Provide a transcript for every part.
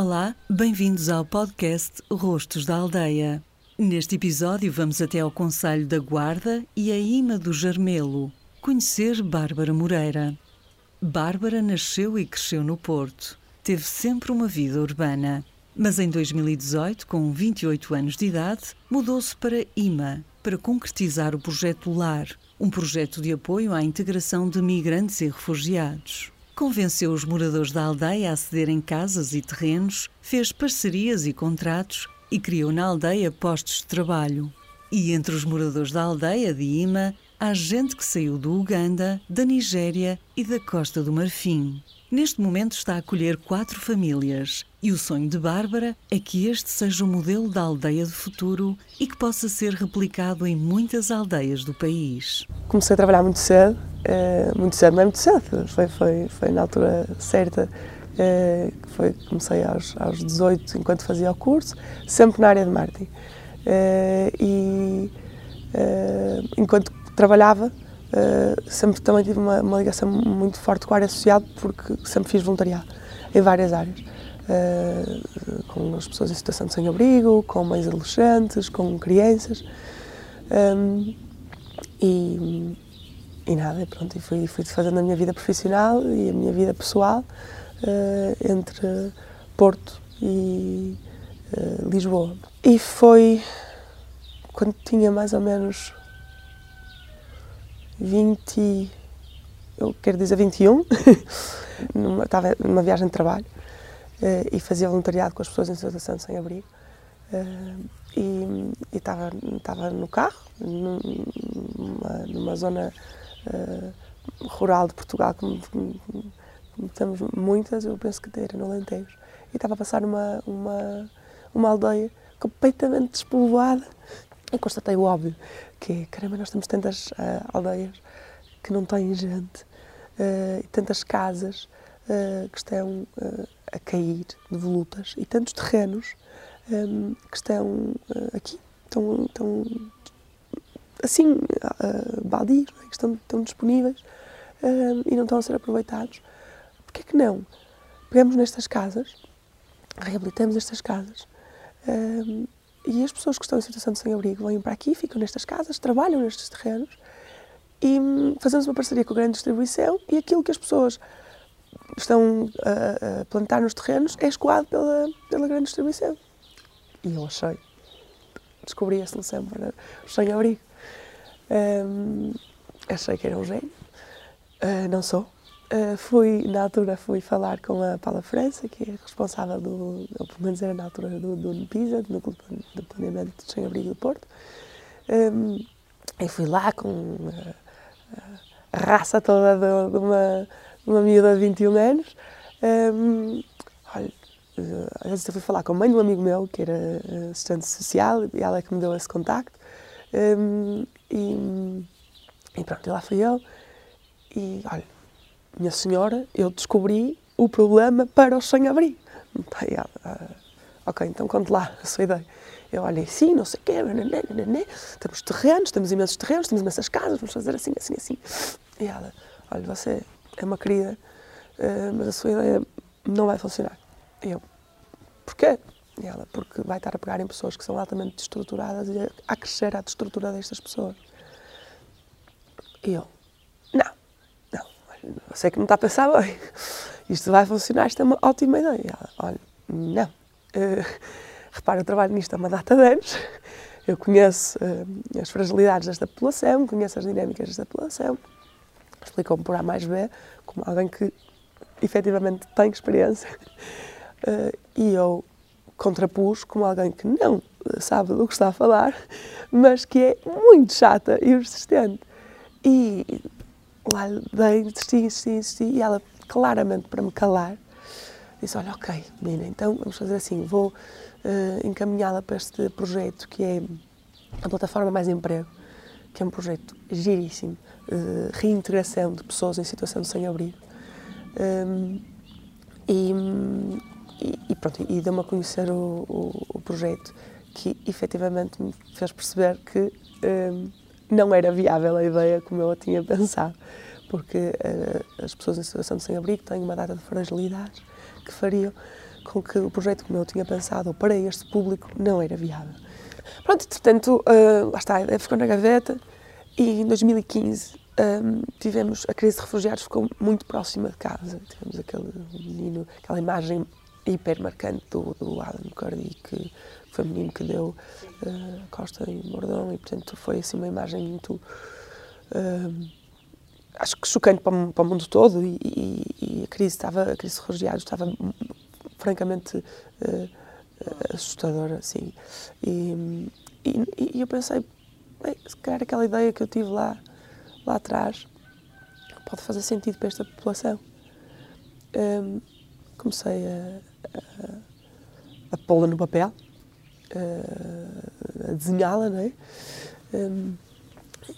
Olá, bem-vindos ao podcast Rostos da Aldeia. Neste episódio vamos até ao Conselho da Guarda e a Ima do Jarmelo, conhecer Bárbara Moreira. Bárbara nasceu e cresceu no Porto. Teve sempre uma vida urbana. Mas em 2018, com 28 anos de idade, mudou-se para Ima para concretizar o projeto LAR, um projeto de apoio à integração de migrantes e refugiados. Convenceu os moradores da aldeia a cederem casas e terrenos, fez parcerias e contratos e criou na aldeia postos de trabalho. E entre os moradores da aldeia de Ima, há gente que saiu do Uganda, da Nigéria e da Costa do Marfim. Neste momento está a acolher quatro famílias e o sonho de Bárbara é que este seja o modelo da aldeia do futuro e que possa ser replicado em muitas aldeias do país. Comecei a trabalhar muito cedo, eh, muito cedo, não é muito cedo, foi, foi, foi na altura certa. Eh, foi, comecei aos, aos 18, enquanto fazia o curso, sempre na área de marketing. Eh, e enquanto trabalhava, sempre também tive uma, uma, ligação muito forte com a área social, porque sempre fiz voluntariado em várias áreas. com as pessoas em situação de sem-abrigo, com mães adolescentes, com crianças. e e nada, pronto, e fui, fui fazendo a minha vida profissional e a minha vida pessoal uh, entre Porto e uh, Lisboa. E foi quando tinha mais ou menos 20, eu quero dizer 21, numa, estava numa viagem de trabalho uh, e fazia voluntariado com as pessoas em situação de sem-abrigo. e, estava, estava no carro, numa, numa zona uh, rural de Portugal, como, como, como, temos muitas, eu penso que era no Alentejo. E estava a passar uma, uma, uma aldeia completamente despovoada e constatei o óbvio, que é, caramba, nós temos tantas uh, aldeias que não têm gente, uh, e tantas casas que estão a cair, devolutas, e tantos terrenos um, que estão aqui, estão, estão assim, uh, baldios, é? que estão, estão disponíveis uh, e não estão a ser aproveitados. Porquê que não? Pegamos nestas casas, reabilitamos estas casas uh, e as pessoas que estão em situação de sem-abrigo vêm para aqui, ficam nestas casas, trabalham nestes terrenos e um, fazemos uma parceria com a grande distribuição e aquilo que as pessoas estão a, a plantar nos terrenos é escoado pela, pela grande distribuição. E eu achei, descobri a solução para o sem-abrigo. Um, achei que era um gênio, uh, não sou. Uh, fui, na altura, fui falar com a Paula França, que é responsável do, ou pelo menos era na altura, do, do do Núcleo de Planeamento de Sem Abrigo do Porto. Um, e fui lá com a, a raça toda de, de, uma, de uma miúda de 21 anos. Um, olha, às vezes eu fui falar com a mãe de um amigo meu, que era assistente social, e ela é que me deu esse contacto. Um, e, e, pronto, e lá fui eu. E olha, minha senhora, eu descobri o problema para o sem-abrigo. Ah, ok, então conte lá a sua ideia. Eu olhei, sim, não sei o quê, nananã, nananã. temos terrenos, temos imensos terrenos, temos imensas casas, vamos fazer assim, assim, assim. E ela, olha, você é uma querida, uh, mas a sua ideia não vai funcionar. E eu, porquê? Porque vai estar a pegar em pessoas que são altamente destruturadas e a crescer a destrutura destas pessoas. E eu, não, não, sei que não está a pensar bem. Isto vai funcionar, isto é uma ótima ideia. E ela, olha, não. Uh, repara, eu trabalho nisto há uma data de anos. Eu conheço uh, as fragilidades desta população, conheço as dinâmicas desta população. Explicou-me por A mais B, como alguém que efetivamente tem experiência. Uh, e eu contrapus como alguém que não sabe do que está a falar, mas que é muito chata e persistente. E lá dei, insisti, insisti, insisti, e ela, claramente para me calar, disse: Olha, ok, menina, então vamos fazer assim, vou uh, encaminhá-la para este projeto que é a Plataforma Mais Emprego, que é um projeto giríssimo, uh, reintegração de pessoas em situação de sem-abrigo. Um, e, e, pronto, e deu-me a conhecer o, o, o, projeto que efetivamente me fez perceber que um, não era viável a ideia como eu a tinha pensado, porque uh, as pessoas em situação de sem-abrigo têm uma data de fragilidades que fariam com que o projeto que eu tinha pensado para este público não era viável. Pronto, portanto, uh, lá está, a ideia ficou na gaveta e em 2015 um, tivemos a crise de refugiados ficou muito próxima de casa. Tivemos aquele menino, aquela imagem hiper marcante do, do Adam Curdy, que foi o menino que deu uh, Costa em Bordão, e portanto foi assim uma imagem muito. Uh, acho que chocante para, para, o mundo todo e, e, e, a crise estava a crise de refugiados estava francamente uh, assustadora assim e, e, eu pensei bem, se calhar aquela ideia que eu tive lá lá atrás pode fazer sentido para esta população um, comecei a, a, a pô-la no papel, a, a desenhá-la, não é? Um,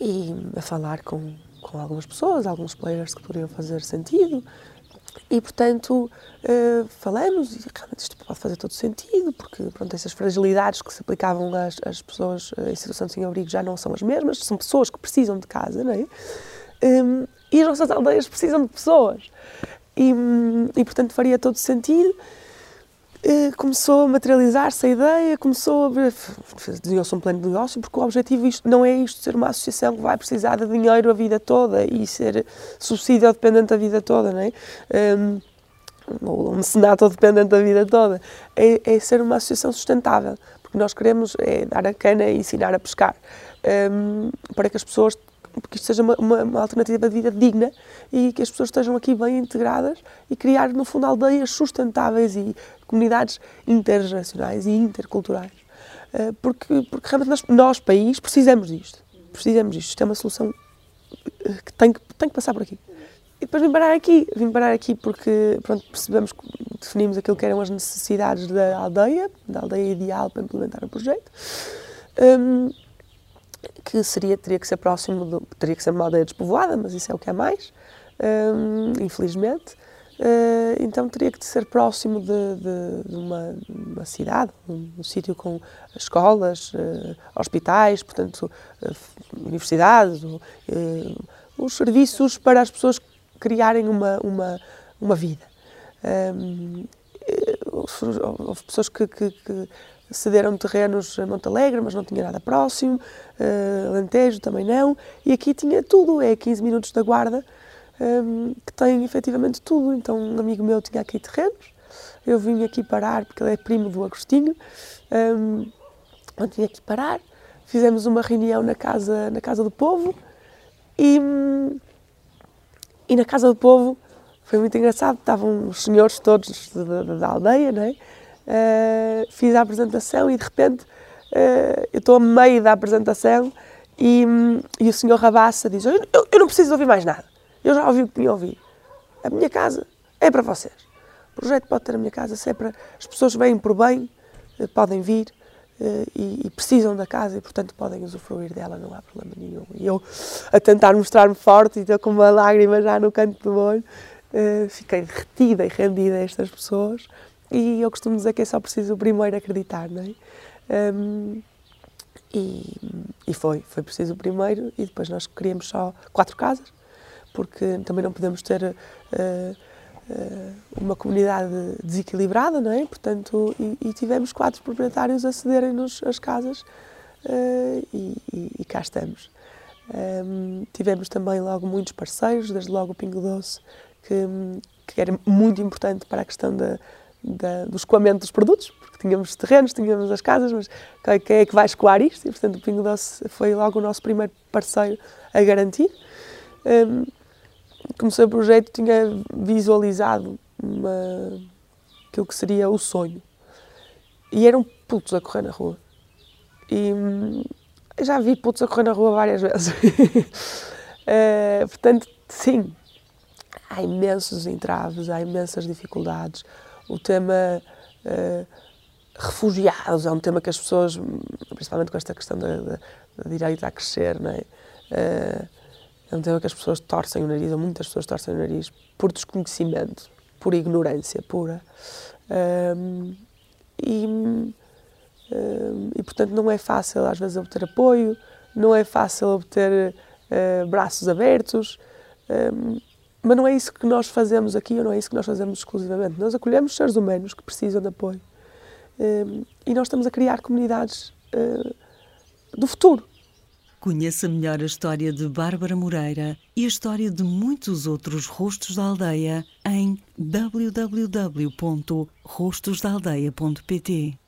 e a falar com, com algumas pessoas, alguns players que poderiam fazer sentido. E, portanto, uh, falamos e realmente isto pode fazer todo sentido, porque pronto, essas fragilidades que se aplicavam às, às pessoas em situação de sem-abrigo já não são as mesmas, são pessoas que precisam de casa, não é? Um, e as nossas aldeias precisam de pessoas. E, e portanto, faria todo sentido. Eh, começou a materializar-se a ideia, começou a desenhou-se um plano de negócio, porque o objetivo isto, não é isto ser uma associação que vai precisar de dinheiro a vida toda e ser subsídio dependente a vida toda, não é? Um, ou um mecenato dependente da vida toda. É, é, ser uma associação sustentável, porque nós queremos é, dar a cana e ensinar a pescar, um, para que as pessoas que isto seja uma, uma, uma, alternativa de vida digna e que as pessoas estejam aqui bem integradas e criar, no fundo, aldeias sustentáveis e comunidades intergeracionais e interculturais. Eh, porque, porque realmente nós, nós, país, precisamos disto. Precisamos disto. Isto é uma solução eh, que tem que, tem que passar por aqui. E depois vim parar aqui. Vim parar aqui porque pronto, percebemos, definimos aquilo que eram as necessidades da aldeia, da aldeia ideal para implementar o projeto. Um, que seria, teria que ser próximo, do, teria que ser uma aldeia despovoada, mas isso é o que é mais, um, infelizmente. Uh, então teria que ser próximo de, de, de uma, uma, cidade, um, um sítio com escolas, uh, hospitais, portanto, uh, universidades, os serviços para as pessoas criarem uma, uma, uma vida. Um, houve pessoas que, que, que cederam terrenos a Montalegre, mas não tinha nada próximo, uh, também não, e aqui tinha tudo, é 15 minutos da Guarda, um, ehm, que tem efetivamente tudo. Então, um amigo meu tinha aqui terrenos, eu vim aqui parar, porque ele é primo do Agostinho, um, eu tinha aqui parar, fizemos uma reunião na Casa, na casa do Povo, e, e na Casa do Povo foi muito engraçado, estavam os senhores todos da, da aldeia, não é? Uh, fiz a apresentação e de repente uh, eu estou a meio da apresentação e, um, e o senhor Rabassa diz: eu, eu, eu, não preciso ouvir mais nada, eu já ouvi o que tinha a ouvir. A minha casa é para vocês. O projeto pode ter a minha casa, se é para. As pessoas vêm por bem, uh, podem vir e, e, precisam da casa e, portanto, podem usufruir dela, não há problema nenhum. E eu, a tentar mostrar-me forte e estou com uma lágrima já no canto do olho, fiquei derretida e rendida a estas pessoas e eu costumo dizer que é só preciso primeiro acreditar, não é? Um, e, e, foi, foi preciso o primeiro e depois nós queríamos só quatro casas, porque também não podemos ter uh, uh, uma comunidade desequilibrada, não é? Portanto, e, e tivemos quatro proprietários a cederem-nos as casas uh, e, e, cá estamos. Um, tivemos também logo muitos parceiros, desde logo o Pingo Doce, que, que era muito importante para a questão da, da, do escoamento dos produtos, porque tínhamos terrenos, tínhamos as casas, mas quem é que vai escoar isto? E, portanto, o Pingo Doce foi logo o nosso primeiro parceiro a garantir. Um, comecei o projeto, tinha visualizado uma, aquilo que seria o sonho. E eram putos a correr na rua. E hum, já vi putos a correr na rua várias vezes. uh, portanto, sim, há imensos entraves, há imensas dificuldades o tema uh, refugiados é um tema que as pessoas, principalmente com esta questão da, da, da direita a crescer, não é? Uh, é um tema que as pessoas torcem o nariz, ou muitas pessoas torcem o nariz, por desconhecimento, por ignorância pura. Um, ehm, e, um, ehm, e, portanto, não é fácil, às vezes, obter apoio, não é fácil obter uh, braços abertos, um, ehm, mas não é isso que nós fazemos aqui, ou não é isso que nós fazemos exclusivamente. Nós acolhemos seres humanos que precisam de apoio. Uh, e nós estamos a criar comunidades uh, do futuro. Conheça melhor a história de Bárbara Moreira e a história de muitos outros rostos da aldeia em www.rostosdaaldeia.pt.